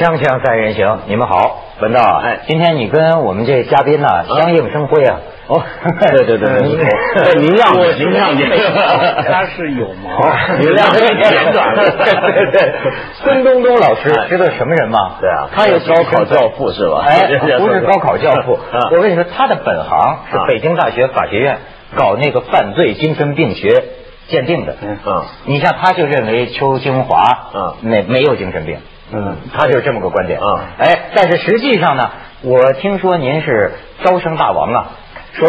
锵锵三人行，你们好，文道，哎，今天你跟我们这嘉宾呢相映生辉啊。哦，对对对对，您让我您让您，他是有毛，您让这个简短。对对，孙东东老师知道什么人吗？对啊，他也高考教父是吧？哎，不是高考教父，我跟你说，他的本行是北京大学法学院搞那个犯罪精神病学鉴定的。嗯，你像他就认为邱清华，嗯，没没有精神病。嗯，他就是这么个观点。嗯，哎，但是实际上呢，我听说您是招生大王啊。说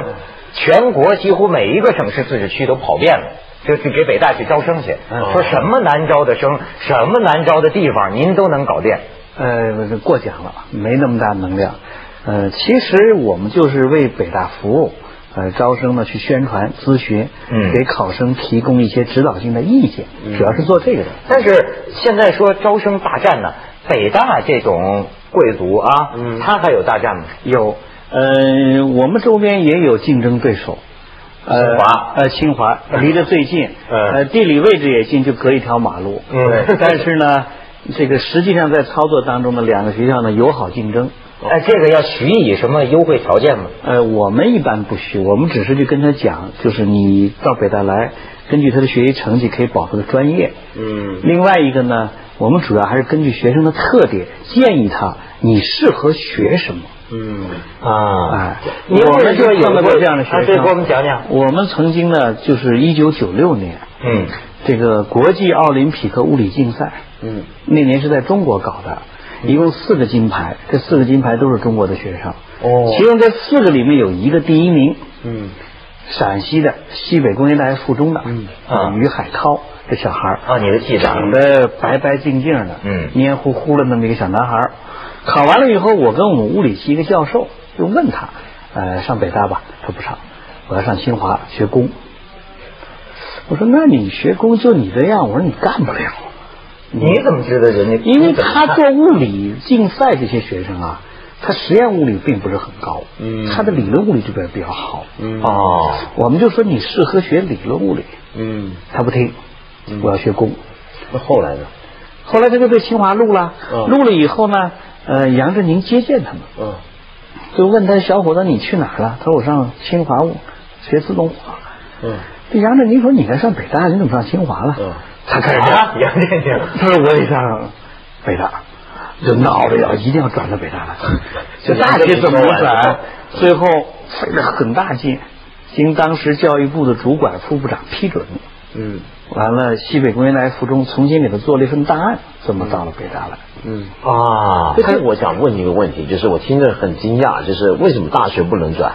全国几乎每一个省市自治区都跑遍了，就去给北大去招生去。说什么难招的生，什么难招的地方，您都能搞定。呃，过奖了，没那么大能量。呃，其实我们就是为北大服务，呃，招生呢去宣传、咨询，嗯，给考生提供一些指导性的意见，主要是做这个的。但是现在说招生大战呢，北大这种贵族啊，嗯，他还有大战吗？有。呃，我们周边也有竞争对手，清华，呃，清华离得最近，呃，地理位置也近，就隔一条马路。嗯，但是呢，这个实际上在操作当中呢，两个学校呢友好竞争。哎，这个要许以什么优惠条件吗？呃，我们一般不许，我们只是去跟他讲，就是你到北大来，根据他的学习成绩可以保他的专业。嗯。另外一个呢，我们主要还是根据学生的特点，建议他你适合学什么。嗯啊，哎，我们就碰到过这样的学生，给我们讲讲。我们曾经呢，就是一九九六年，嗯，这个国际奥林匹克物理竞赛，嗯，那年是在中国搞的，一共四个金牌，这四个金牌都是中国的学生，哦，其中这四个里面有一个第一名，嗯，陕西的西北工业大学附中的，嗯啊，于海涛这小孩啊，你的记者，长得白白净净的，嗯，黏糊糊的那么一个小男孩。考完了以后，我跟我们物理系一个教授就问他，呃，上北大吧？他不上，我要上清华学工。我说那你学工就你这样，我说你干不了。你怎么知道人家？因为他做物理竞赛这些学生啊，他实验物理并不是很高，嗯，他的理论物理这边比较好，嗯哦，我们就说你适合学理论物理，嗯，他不听，我要学工。那后来呢？后来他就被清华录了，录了以后呢？呃，杨振宁接见他们，嗯，就问他小伙子你去哪儿了？他说我上清华学自动化。嗯，这杨振宁说你该上北大，你怎么上清华了？嗯，他开始讲杨振宁，他说我得上北大，就闹着要一定要转到北大来。这大学怎么转？最后费了很大劲，经当时教育部的主管副部长批准。嗯，完了，西北工业大学附中重新给他做了一份档案，这么到了北大来。嗯啊，这是我想问你一个问题，就是我听着很惊讶，就是为什么大学不能转？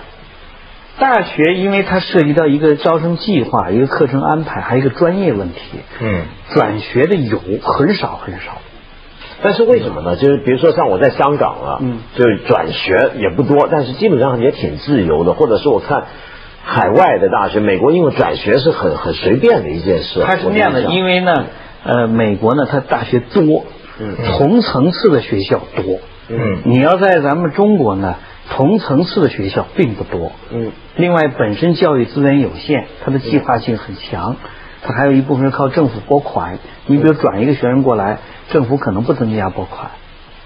大学因为它涉及到一个招生计划、一个课程安排，还有一个专业问题。嗯，转学的有很少很少，但是为什么呢？就是比如说像我在香港啊，嗯，就是转学也不多，但是基本上也挺自由的，或者是我看。海外的大学，美国因为转学是很很随便的一件事。它是这样的，因为呢，呃，美国呢，它大学多，嗯，同层次的学校多，嗯，你要在咱们中国呢，同层次的学校并不多，嗯，另外本身教育资源有限，它的计划性很强，它还有一部分是靠政府拨款。你比如转一个学生过来，政府可能不增加拨款。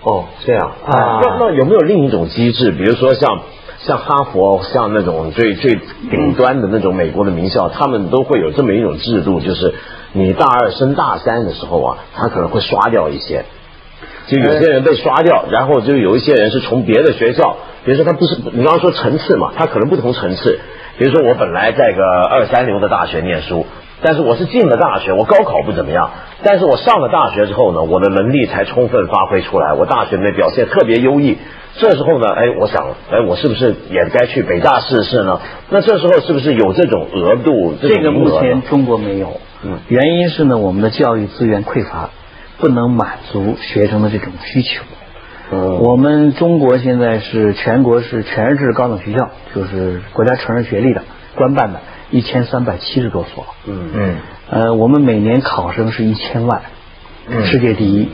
哦，这样啊？那那有没有另一种机制？比如说像。像哈佛，像那种最最顶端的那种美国的名校，他们都会有这么一种制度，就是你大二升大三的时候啊，他可能会刷掉一些，就有些人被刷掉，然后就有一些人是从别的学校，比如说他不是你刚刚说层次嘛，他可能不同层次，比如说我本来在个二三流的大学念书。但是我是进了大学，我高考不怎么样，但是我上了大学之后呢，我的能力才充分发挥出来，我大学里面表现特别优异。这时候呢，哎，我想，哎，我是不是也该去北大试试呢？那这时候是不是有这种额度？这个目前中国没有，嗯，原因是呢，我们的教育资源匮乏，不能满足学生的这种需求。嗯，我们中国现在是全国是全日制高等学校，就是国家承认学历的，官办的。一千三百七十多所，嗯嗯，呃，我们每年考生是一千万，世界第一。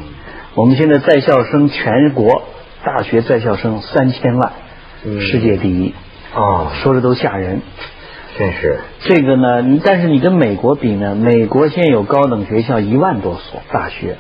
我们现在在校生全国大学在校生三千万，世界第一。啊，说的都吓人，真是。这个呢，但是你跟美国比呢？美国现在有高等学校一万多所大学，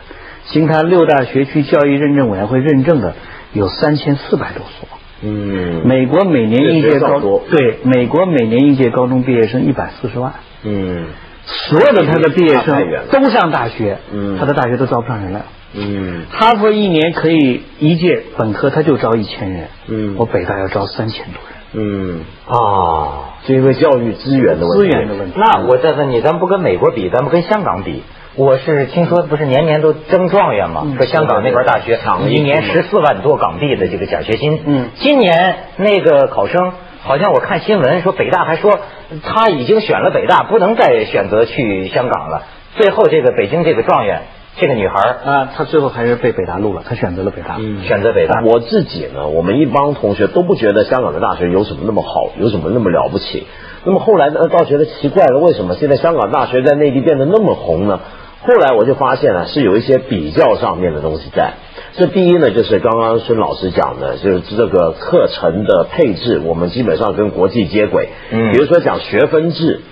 经他六大学区教育认证委员会认证的有三千四百多所。嗯，美国每年应届高对美国每年应届高中毕业生一百四十万。嗯，所有的他的毕业生都上大学，嗯，他的大学都招不上人来。嗯，哈佛一年可以一届本科他就招一千人，嗯，我北大要招三千多人。嗯啊，就因为教育资源的问题。资源的问题。那我再问你，咱们不跟美国比，咱们跟香港比。我是听说不是年年都争状元嘛？说香港那边大学一年十四万多港币的这个奖学金。嗯，今年那个考生好像我看新闻说北大还说他已经选了北大，不能再选择去香港了。最后这个北京这个状元这个女孩啊，她最后还是被北大录了，她选择了北大，选择北大。我自己呢，我们一帮同学都不觉得香港的大学有什么那么好，有什么那么了不起。那么后来呢，倒觉得奇怪了，为什么现在香港大学在内地变得那么红呢？后来我就发现了，是有一些比较上面的东西在。这第一呢，就是刚刚孙老师讲的，就是这个课程的配置，我们基本上跟国际接轨。嗯，比如说讲学分制，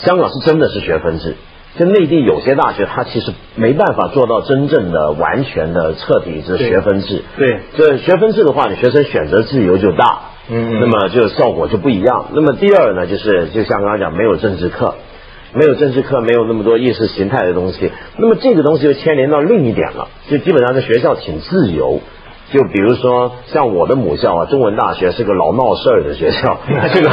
香港是真的是学分制，就内地有些大学它其实没办法做到真正的完全的彻底是学分制。对，这学分制的话，你学生选择自由就大，嗯，那么就效果就不一样。那么第二呢，就是就像刚刚讲，没有政治课。没有政治课，没有那么多意识形态的东西，那么这个东西就牵连到另一点了，就基本上在学校挺自由。就比如说，像我的母校啊，中文大学是个老闹事儿的学校。这个，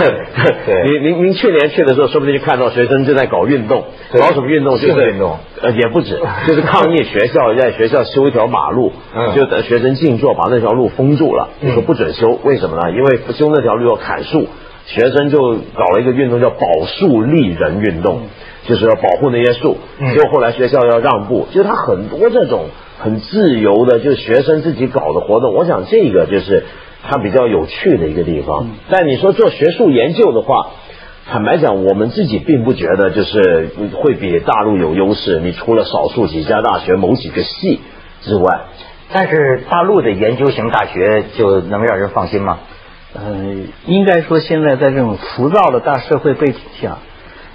您您您去年去的时候，说不定就看到学生正在搞运动，搞什么运动？就是运动，呃，也不止，就是抗议学校在学校修一条马路，就等学生静坐，把那条路封住了，说不准修。为什么呢？因为修那条路要砍树。学生就搞了一个运动，叫保树立人运动，就是要保护那些树。结果后来学校要让步，就是他很多这种很自由的，就学生自己搞的活动。我想这个就是他比较有趣的一个地方。但你说做学术研究的话，坦白讲，我们自己并不觉得就是会比大陆有优势。你除了少数几家大学某几个系之外，但是大陆的研究型大学就能让人放心吗？呃，应该说现在在这种浮躁的大社会背景下，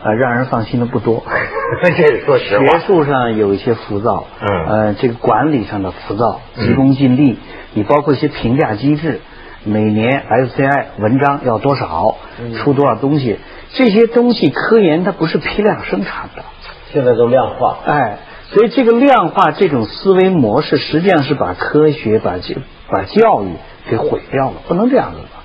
啊，让人放心的不多。这说实话，学术上有一些浮躁，嗯，呃，这个管理上的浮躁，急功近利，你包括一些评价机制，每年 SCI 文章要多少，出多少东西，这些东西科研它不是批量生产的，现在都量化，哎，所以这个量化这种思维模式，实际上是把科学、把教、把教育给毁掉了，不能这样子吧。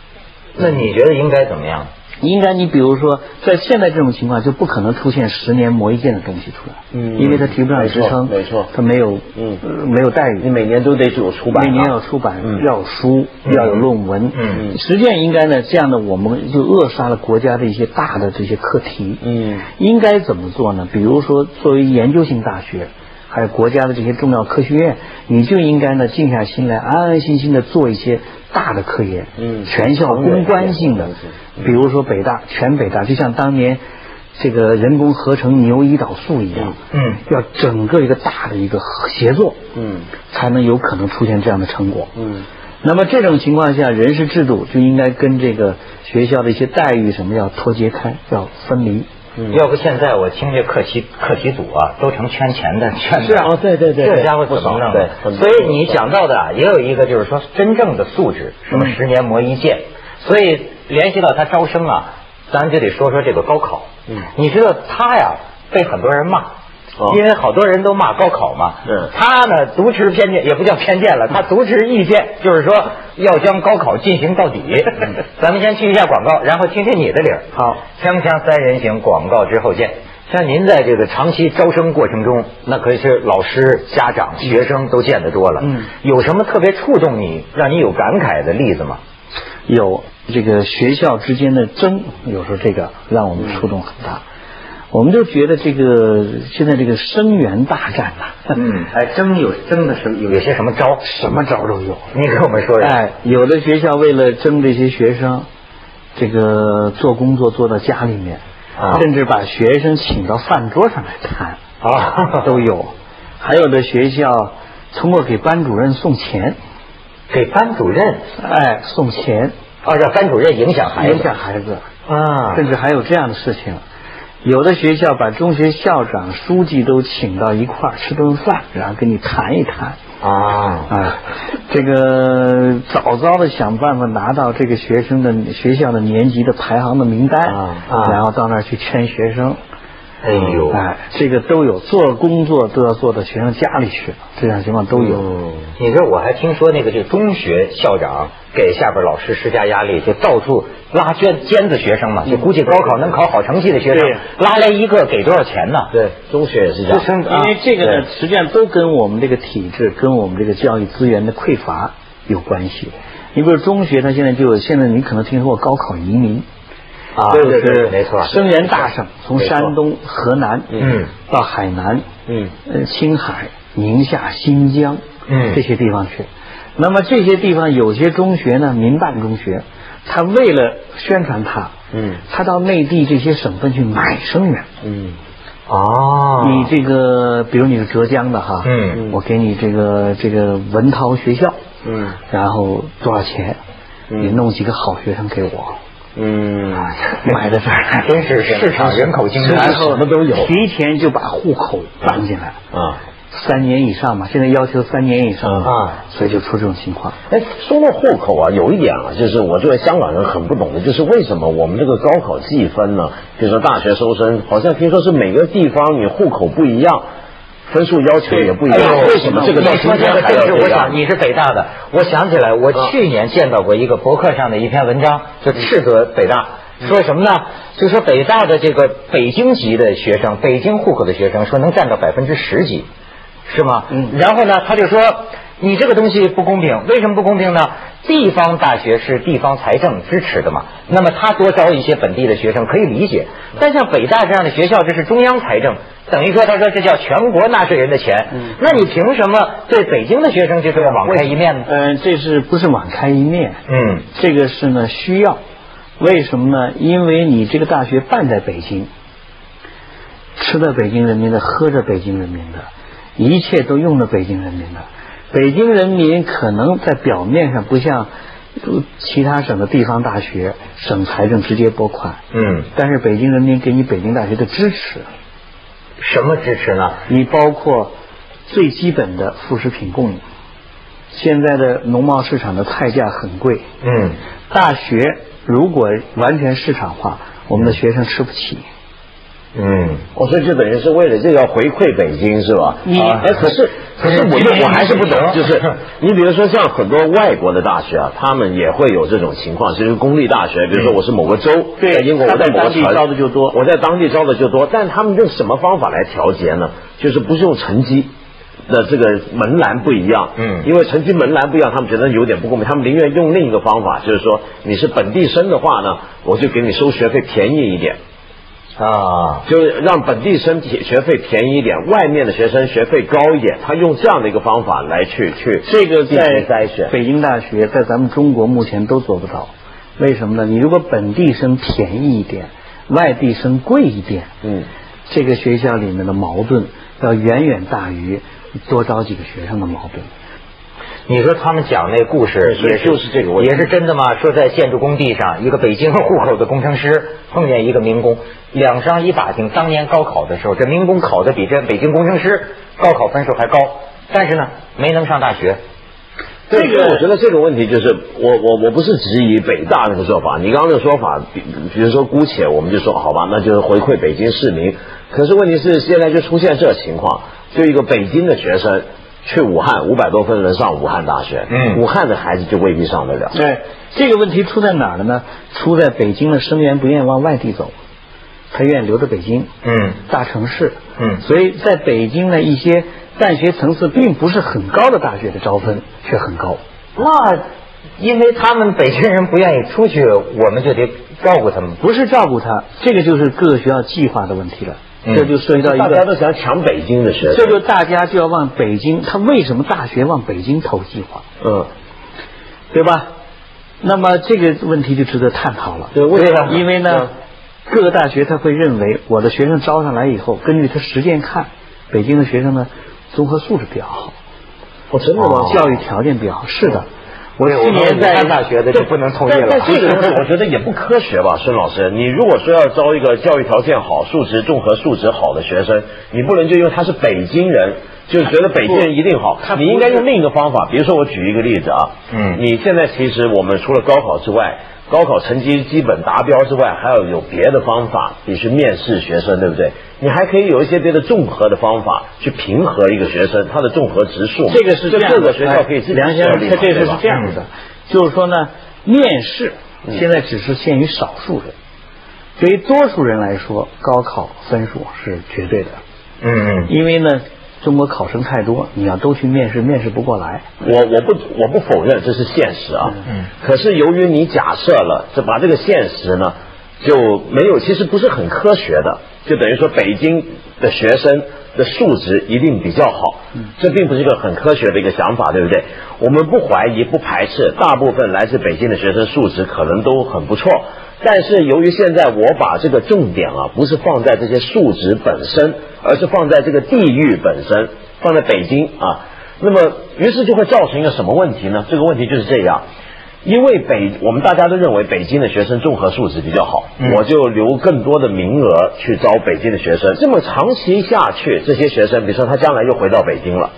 那你觉得应该怎么样？应该你比如说，在现在这种情况，就不可能出现十年磨一剑的东西出来，嗯，因为它提不上职称，没错，它没有，嗯，没有待遇，你每年都得有出版，每年要出版，要有书，要有论文，嗯，实际上应该呢，这样的我们就扼杀了国家的一些大的这些课题，嗯，应该怎么做呢？比如说，作为研究型大学。还有国家的这些重要科学院，你就应该呢静下心来，安安心心的做一些大的科研，嗯，全校攻关性的，比如说北大，全北大，就像当年这个人工合成牛胰岛素一样，嗯，要整个一个大的一个协作，嗯，才能有可能出现这样的成果，嗯，那么这种情况下，人事制度就应该跟这个学校的一些待遇什么要脱节开，要分离。要不现在我听这课题课题组啊，都成圈钱的 圈是啊，对对对，这家伙怎么弄？对，所以你讲到的也有一个，就是说真正的素质，什么十年磨一剑。所以联系到他招生啊，咱就得说说这个高考。嗯，你知道他呀，被很多人骂。因为好多人都骂高考嘛，他呢独持偏见，也不叫偏见了，他独持意见，就是说要将高考进行到底。咱们先去一下广告，然后听听你的理儿。好，锵锵三人行，广告之后见。像您在这个长期招生过程中，那可是老师、家长、学生都见得多了。嗯，有什么特别触动你、让你有感慨的例子吗？有，这个学校之间的争，有时候这个让我们触动很大。我们就觉得这个现在这个生源大战呐，嗯，哎，争有争的是有些什么招，什么招都有。你给我们说说。哎，有的学校为了争这些学生，这个做工作做到家里面，甚至把学生请到饭桌上来谈啊，都有。还有的学校通过给班主任送钱，给班主任哎送钱，啊，让班主任影响孩子，影响孩子啊，甚至还有这样的事情。有的学校把中学校长、书记都请到一块儿吃顿饭，然后跟你谈一谈。啊啊，这个早早的想办法拿到这个学生的学校的年级的排行的名单，啊，然后到那儿去圈学生。哎呦，哎，这个都有，做工作都要做到学生家里去，这样情况都有。你说我还听说那个就中学校长给下边老师施加压力，就到处拉尖尖子学生嘛，就估计高考能考好成绩的学生，拉来一个给多少钱呢？对，中学也是这样。因为这个呢，实际上都跟我们这个体制、跟我们这个教育资源的匮乏有关系。你比如中学，他现在就现在你可能听说过高考移民。啊，对对对，没错，声援大省，从山东、河南，嗯，到海南，嗯，呃，青海、宁夏、新疆，嗯，这些地方去。那么这些地方有些中学呢，民办中学，他为了宣传他，嗯，他到内地这些省份去买生源，嗯，哦，你这个，比如你是浙江的哈，嗯，我给你这个这个文涛学校，嗯，然后多少钱？你弄几个好学生给我。嗯，买的这还真是市场人口竞争，然后什么都有，提前就把户口搬进来啊，三年以上嘛，现在要求三年以上啊，所以就出这种情况。哎，说到户口啊，有一点啊，就是我作为香港人很不懂的，就是为什么我们这个高考计分呢？比如说大学收生，好像听说是每个地方你户口不一样。分数要求也不一样，为什么这个？你说这个政治，我想你是北大的，我想起来，我去年见到过一个博客上的一篇文章，就斥责北大，说什么呢？就说北大的这个北京籍的学生，北京户口的学生，说能占到百分之十几，是吗？嗯。然后呢，他就说。你这个东西不公平，为什么不公平呢？地方大学是地方财政支持的嘛，那么他多招一些本地的学生可以理解。但像北大这样的学校，这是中央财政，等于说他说这叫全国纳税人的钱，嗯那你凭什么对北京的学生就这么网开一面呢？嗯，这是不是网开一面？嗯，这个是呢需要，为什么呢？因为你这个大学办在北京，吃的北京人民的，喝着北京人民的，一切都用了北京人民的。北京人民可能在表面上不像其他省的地方大学，省财政直接拨款，嗯，但是北京人民给你北京大学的支持，什么支持呢？你包括最基本的副食品供应。现在的农贸市场的菜价很贵，嗯，大学如果完全市场化，我们的学生吃不起。嗯，我说这等于是为了这个回馈北京是吧？你哎，可是可是我就我还是不懂，就是你比如说像很多外国的大学啊，他们也会有这种情况，其实公立大学，比如说我是某个州，在英国我在某个城招的就多，我在当地招的就多，但他们用什么方法来调节呢？就是不是用成绩的这个门栏不一样，嗯，因为成绩门栏不一样，他们觉得有点不公平，他们宁愿用另一个方法，就是说你是本地生的话呢，我就给你收学费便宜一点。啊，就是让本地生学费便宜一点，外面的学生学费高一点。他用这样的一个方法来去去这个在北京大学，在咱们中国目前都做不到。为什么呢？你如果本地生便宜一点，外地生贵一点，嗯，这个学校里面的矛盾要远远大于多招几个学生的矛盾。你说他们讲那故事也就是这个问题，也是真的吗？说在建筑工地上，一个北京户口的工程师碰见一个民工，两商一打听，当年高考的时候，这民工考的比这北京工程师高考分数还高，但是呢，没能上大学。这个我觉得这个问题就是，我我我不是质疑北大那个做法，你刚刚的说法，比比如说姑且我们就说好吧，那就是回馈北京市民。可是问题是现在就出现这情况，就一个北京的学生。去武汉五百多分能上武汉大学，嗯，武汉的孩子就未必上得了。对，这个问题出在哪儿了呢？出在北京的生源不愿意往外地走，他愿意留在北京，嗯，大城市，嗯，所以在北京的一些办学层次并不是很高的大学的招分却很高。那因为他们北京人不愿意出去，我们就得照顾他们。不是照顾他，这个就是各个学校计划的问题了。这就涉及到一个，大家都想抢北京的学生，这就大家就要往北京。他为什么大学往北京投计划？嗯，对吧？那么这个问题就值得探讨了。对，为什么？因为呢，各个大学他会认为，我的学生招上来以后，根据他实践看，北京的学生呢，综合素质比较好。哦，真的吗？教育条件比较好。是的，我去年在大学的就不能同意了。但这个东 西我觉得也不科学吧，孙老师。你如果说要招一个教育条件好、素质综合素质好的学生，你不能就因为他是北京人，就觉得北京人一定好。你应该用另一个方法，比如说我举一个例子啊，嗯，你现在其实我们除了高考之外。高考成绩基本达标之外，还要有别的方法，你去面试学生，对不对？你还可以有一些别的综合的方法去平和一个学生他的综合指数。这个是这各个学校可以自己梁先生，他这个是这样的，就是说呢，面试现在只是限于少数人，对于多数人来说，高考分数是绝对的。嗯，因为呢。中国考生太多，你要都去面试，面试不过来。我我不我不否认这是现实啊。嗯。可是由于你假设了，这把这个现实呢就没有，其实不是很科学的，就等于说北京的学生的素质一定比较好。嗯。这并不是一个很科学的一个想法，对不对？我们不怀疑、不排斥，大部分来自北京的学生素质可能都很不错。但是由于现在我把这个重点啊，不是放在这些数值本身，而是放在这个地域本身，放在北京啊，那么于是就会造成一个什么问题呢？这个问题就是这样，因为北我们大家都认为北京的学生综合素质比较好，我就留更多的名额去招北京的学生。这么长期下去，这些学生，比如说他将来又回到北京了，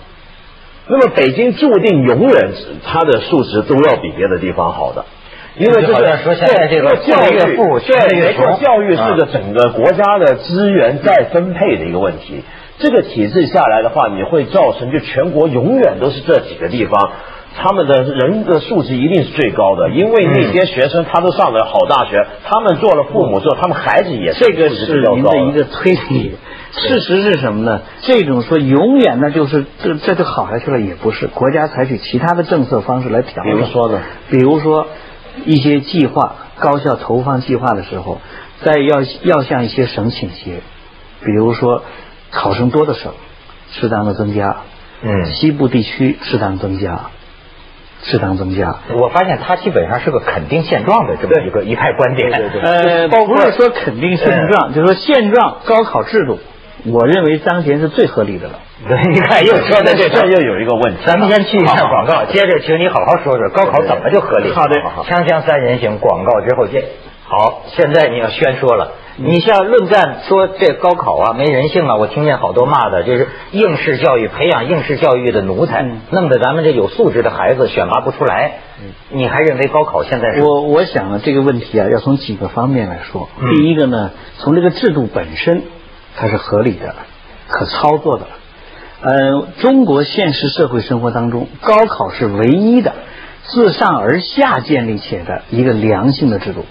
那么北京注定永远他的素质都要比别的地方好的。因为这个说现在这个教育对，没错，教育是个整个国家的资源再分配的一个问题。这个体制下来的话，你会造成就全国永远都是这几个地方，他们的人的素质一定是最高的。因为那些学生他都上了好大学，他们做了父母之后，他们孩子也这个是您的一个推理。事实是什么呢？这种说永远那就是这这就好下去了，也不是。国家采取其他的政策方式来调整。比如说呢？比如说。一些计划，高校投放计划的时候，在要要向一些省倾斜，比如说考生多的省，适当的增加，嗯，西部地区适当增加，适当增加。我发现他基本上是个肯定现状的这么一个一派观点，对对对，呃，不是说肯定现状，就是说现状高考制度。我认为当前是最合理的了。对你看又说的这这又有一个问题。咱们先去一下广告，接着请你好好说说高考怎么就合理。好的，锵锵三人行，广告之后见。好，现在你要宣说了。你像论战说这高考啊没人性啊，我听见好多骂的，就是应试教育培养应试教育的奴才，弄得咱们这有素质的孩子选拔不出来。你还认为高考现在？我我想呢，这个问题啊，要从几个方面来说。第一个呢，从这个制度本身。它是合理的、可操作的。嗯，中国现实社会生活当中，高考是唯一的自上而下建立起来的一个良性的制度。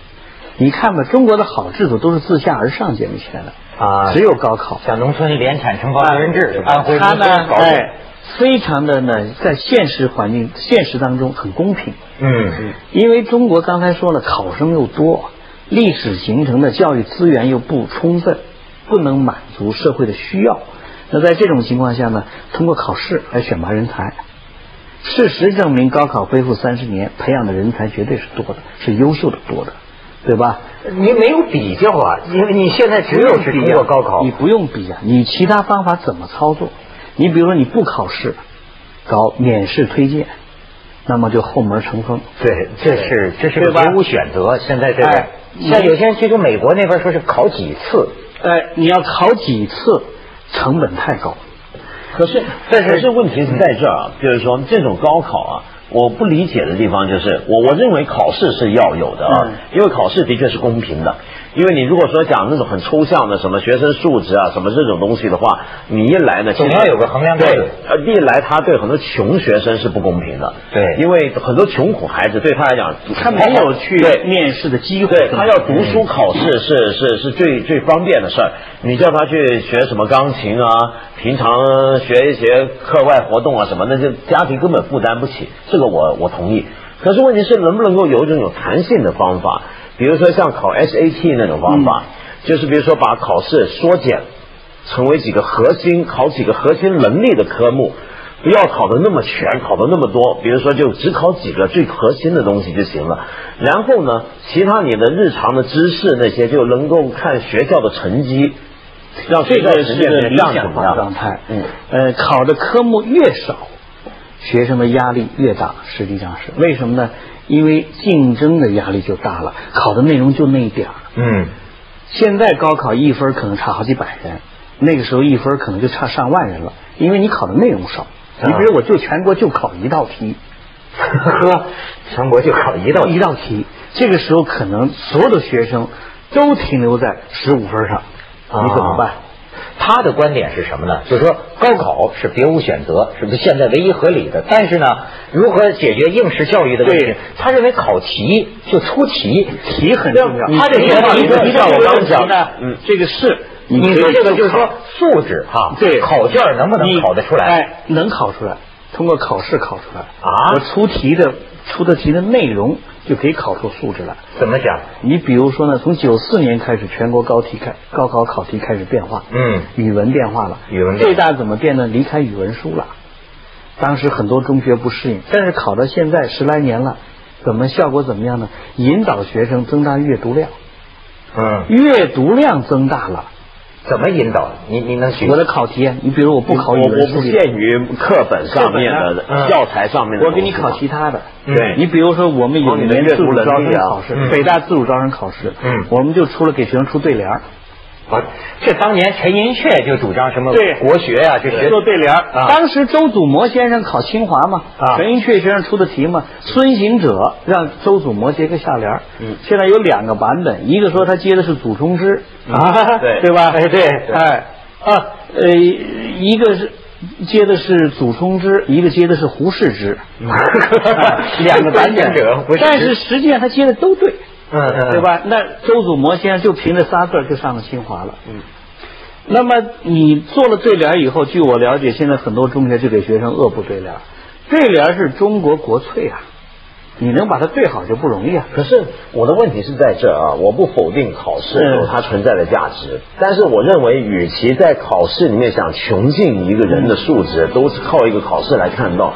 你看吧，中国的好制度都是自下而上建立起来的啊，只有高考。像农村联产承包责任制，安徽他呢，哎，非常的呢，在现实环境、现实当中很公平。嗯，因为中国刚才说了，考生又多，历史形成的教育资源又不充分。不能满足社会的需要，那在这种情况下呢？通过考试来选拔人才，事实证明，高考恢复三十年，培养的人才绝对是多的，是优秀的多的，对吧？你没有比较啊，因为你现在只有是通过高考，你不用比啊，你其他方法怎么操作？你比如说你不考试，搞免试推荐，那么就后门成风。对，这是这是别无选择。现在这个，像有些人提出美国那边说是考几次。哎，你要考几次，成本太高。可是，但是这问题是在这儿啊，就是说这种高考啊，我不理解的地方就是，我我认为考试是要有的啊，因为考试的确是公平的。因为你如果说讲那种很抽象的什么学生素质啊什么这种东西的话，你一来呢，总要有个衡量标准。呃，一来他对很多穷学生是不公平的。对，因为很多穷苦孩子对他来讲，他没有去面试的机会。对他要读书考试是是是最最方便的事儿。你叫他去学什么钢琴啊，平常学一些课外活动啊什么，那就家庭根本负担不起。这个我我同意。可是问题是能不能够有一种有弹性的方法？比如说像考 SAT 那种方法，就是比如说把考试缩减，成为几个核心，考几个核心能力的科目，不要考的那么全，考的那么多。比如说就只考几个最核心的东西就行了。然后呢，其他你的日常的知识那些就能够看学校的成绩，让这个是理想状态。嗯，呃，考的科目越少，学生的压力越大，实际上是为什么呢？因为竞争的压力就大了，考的内容就那一点儿。嗯，现在高考一分可能差好几百人，那个时候一分可能就差上万人了，因为你考的内容少。你比如我就全国就考一道题，呵，全国就考一道一道题，这个时候可能所有的学生都停留在十五分上，你怎么办？他的观点是什么呢？就是说高考是别无选择，是不是现在唯一合理的？但是呢，如何解决应试教育的问题？他认为考题就出题，题很重要。他这个题题像我刚讲的，嗯，这个是你说这个就是说素质哈，对，考卷能不能考得出来？哎，能考出来，通过考试考出来啊。我出题的出的题的内容。就可以考出素质来。怎么讲？你比如说呢，从九四年开始，全国高题开高考考题开始变化。嗯。语文变化了。语文。最大怎么变呢？离开语文书了。当时很多中学不适应，但是考到现在十来年了，怎么效果怎么样呢？引导学生增大阅读量。嗯。阅读量增大了。怎么引导？你你能学我的考题，你比如我不考语文，不限于课本上面的教材上面的，我给你考其他的。对，你比如说我们有一年自主招生考试，北大自主招生考试，嗯，我们就出了给学生出对联。啊，这当年陈寅恪就主张什么对国学呀，就学做对联啊。当时周祖模先生考清华嘛，啊，陈寅恪先生出的题嘛，孙行者让周祖模接个下联。嗯，现在有两个版本，一个说他接的是祖冲之啊，对对吧？哎对，哎啊呃，一个是接的是祖冲之，一个接的是胡适之，两个版本，但是实际上他接的都对。嗯嗯，对吧？那周祖模先生就凭这仨字就上了清华了。嗯，那么你做了对联以后，据我了解，现在很多中学就给学生恶补对联。对联是中国国粹啊，你能把它对好就不容易啊。可是我的问题是在这啊，我不否定考试有它存在的价值，但是我认为，与其在考试里面想穷尽一个人的素质，都是靠一个考试来看到。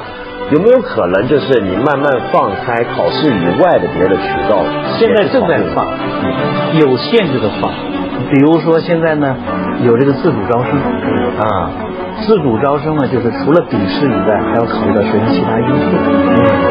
有没有可能就是你慢慢放开考试以外的别的渠道？现在正在放，有限制的放。比如说现在呢，有这个自主招生啊，自主招生呢就是除了笔试以外，还要考虑到学生其他因素。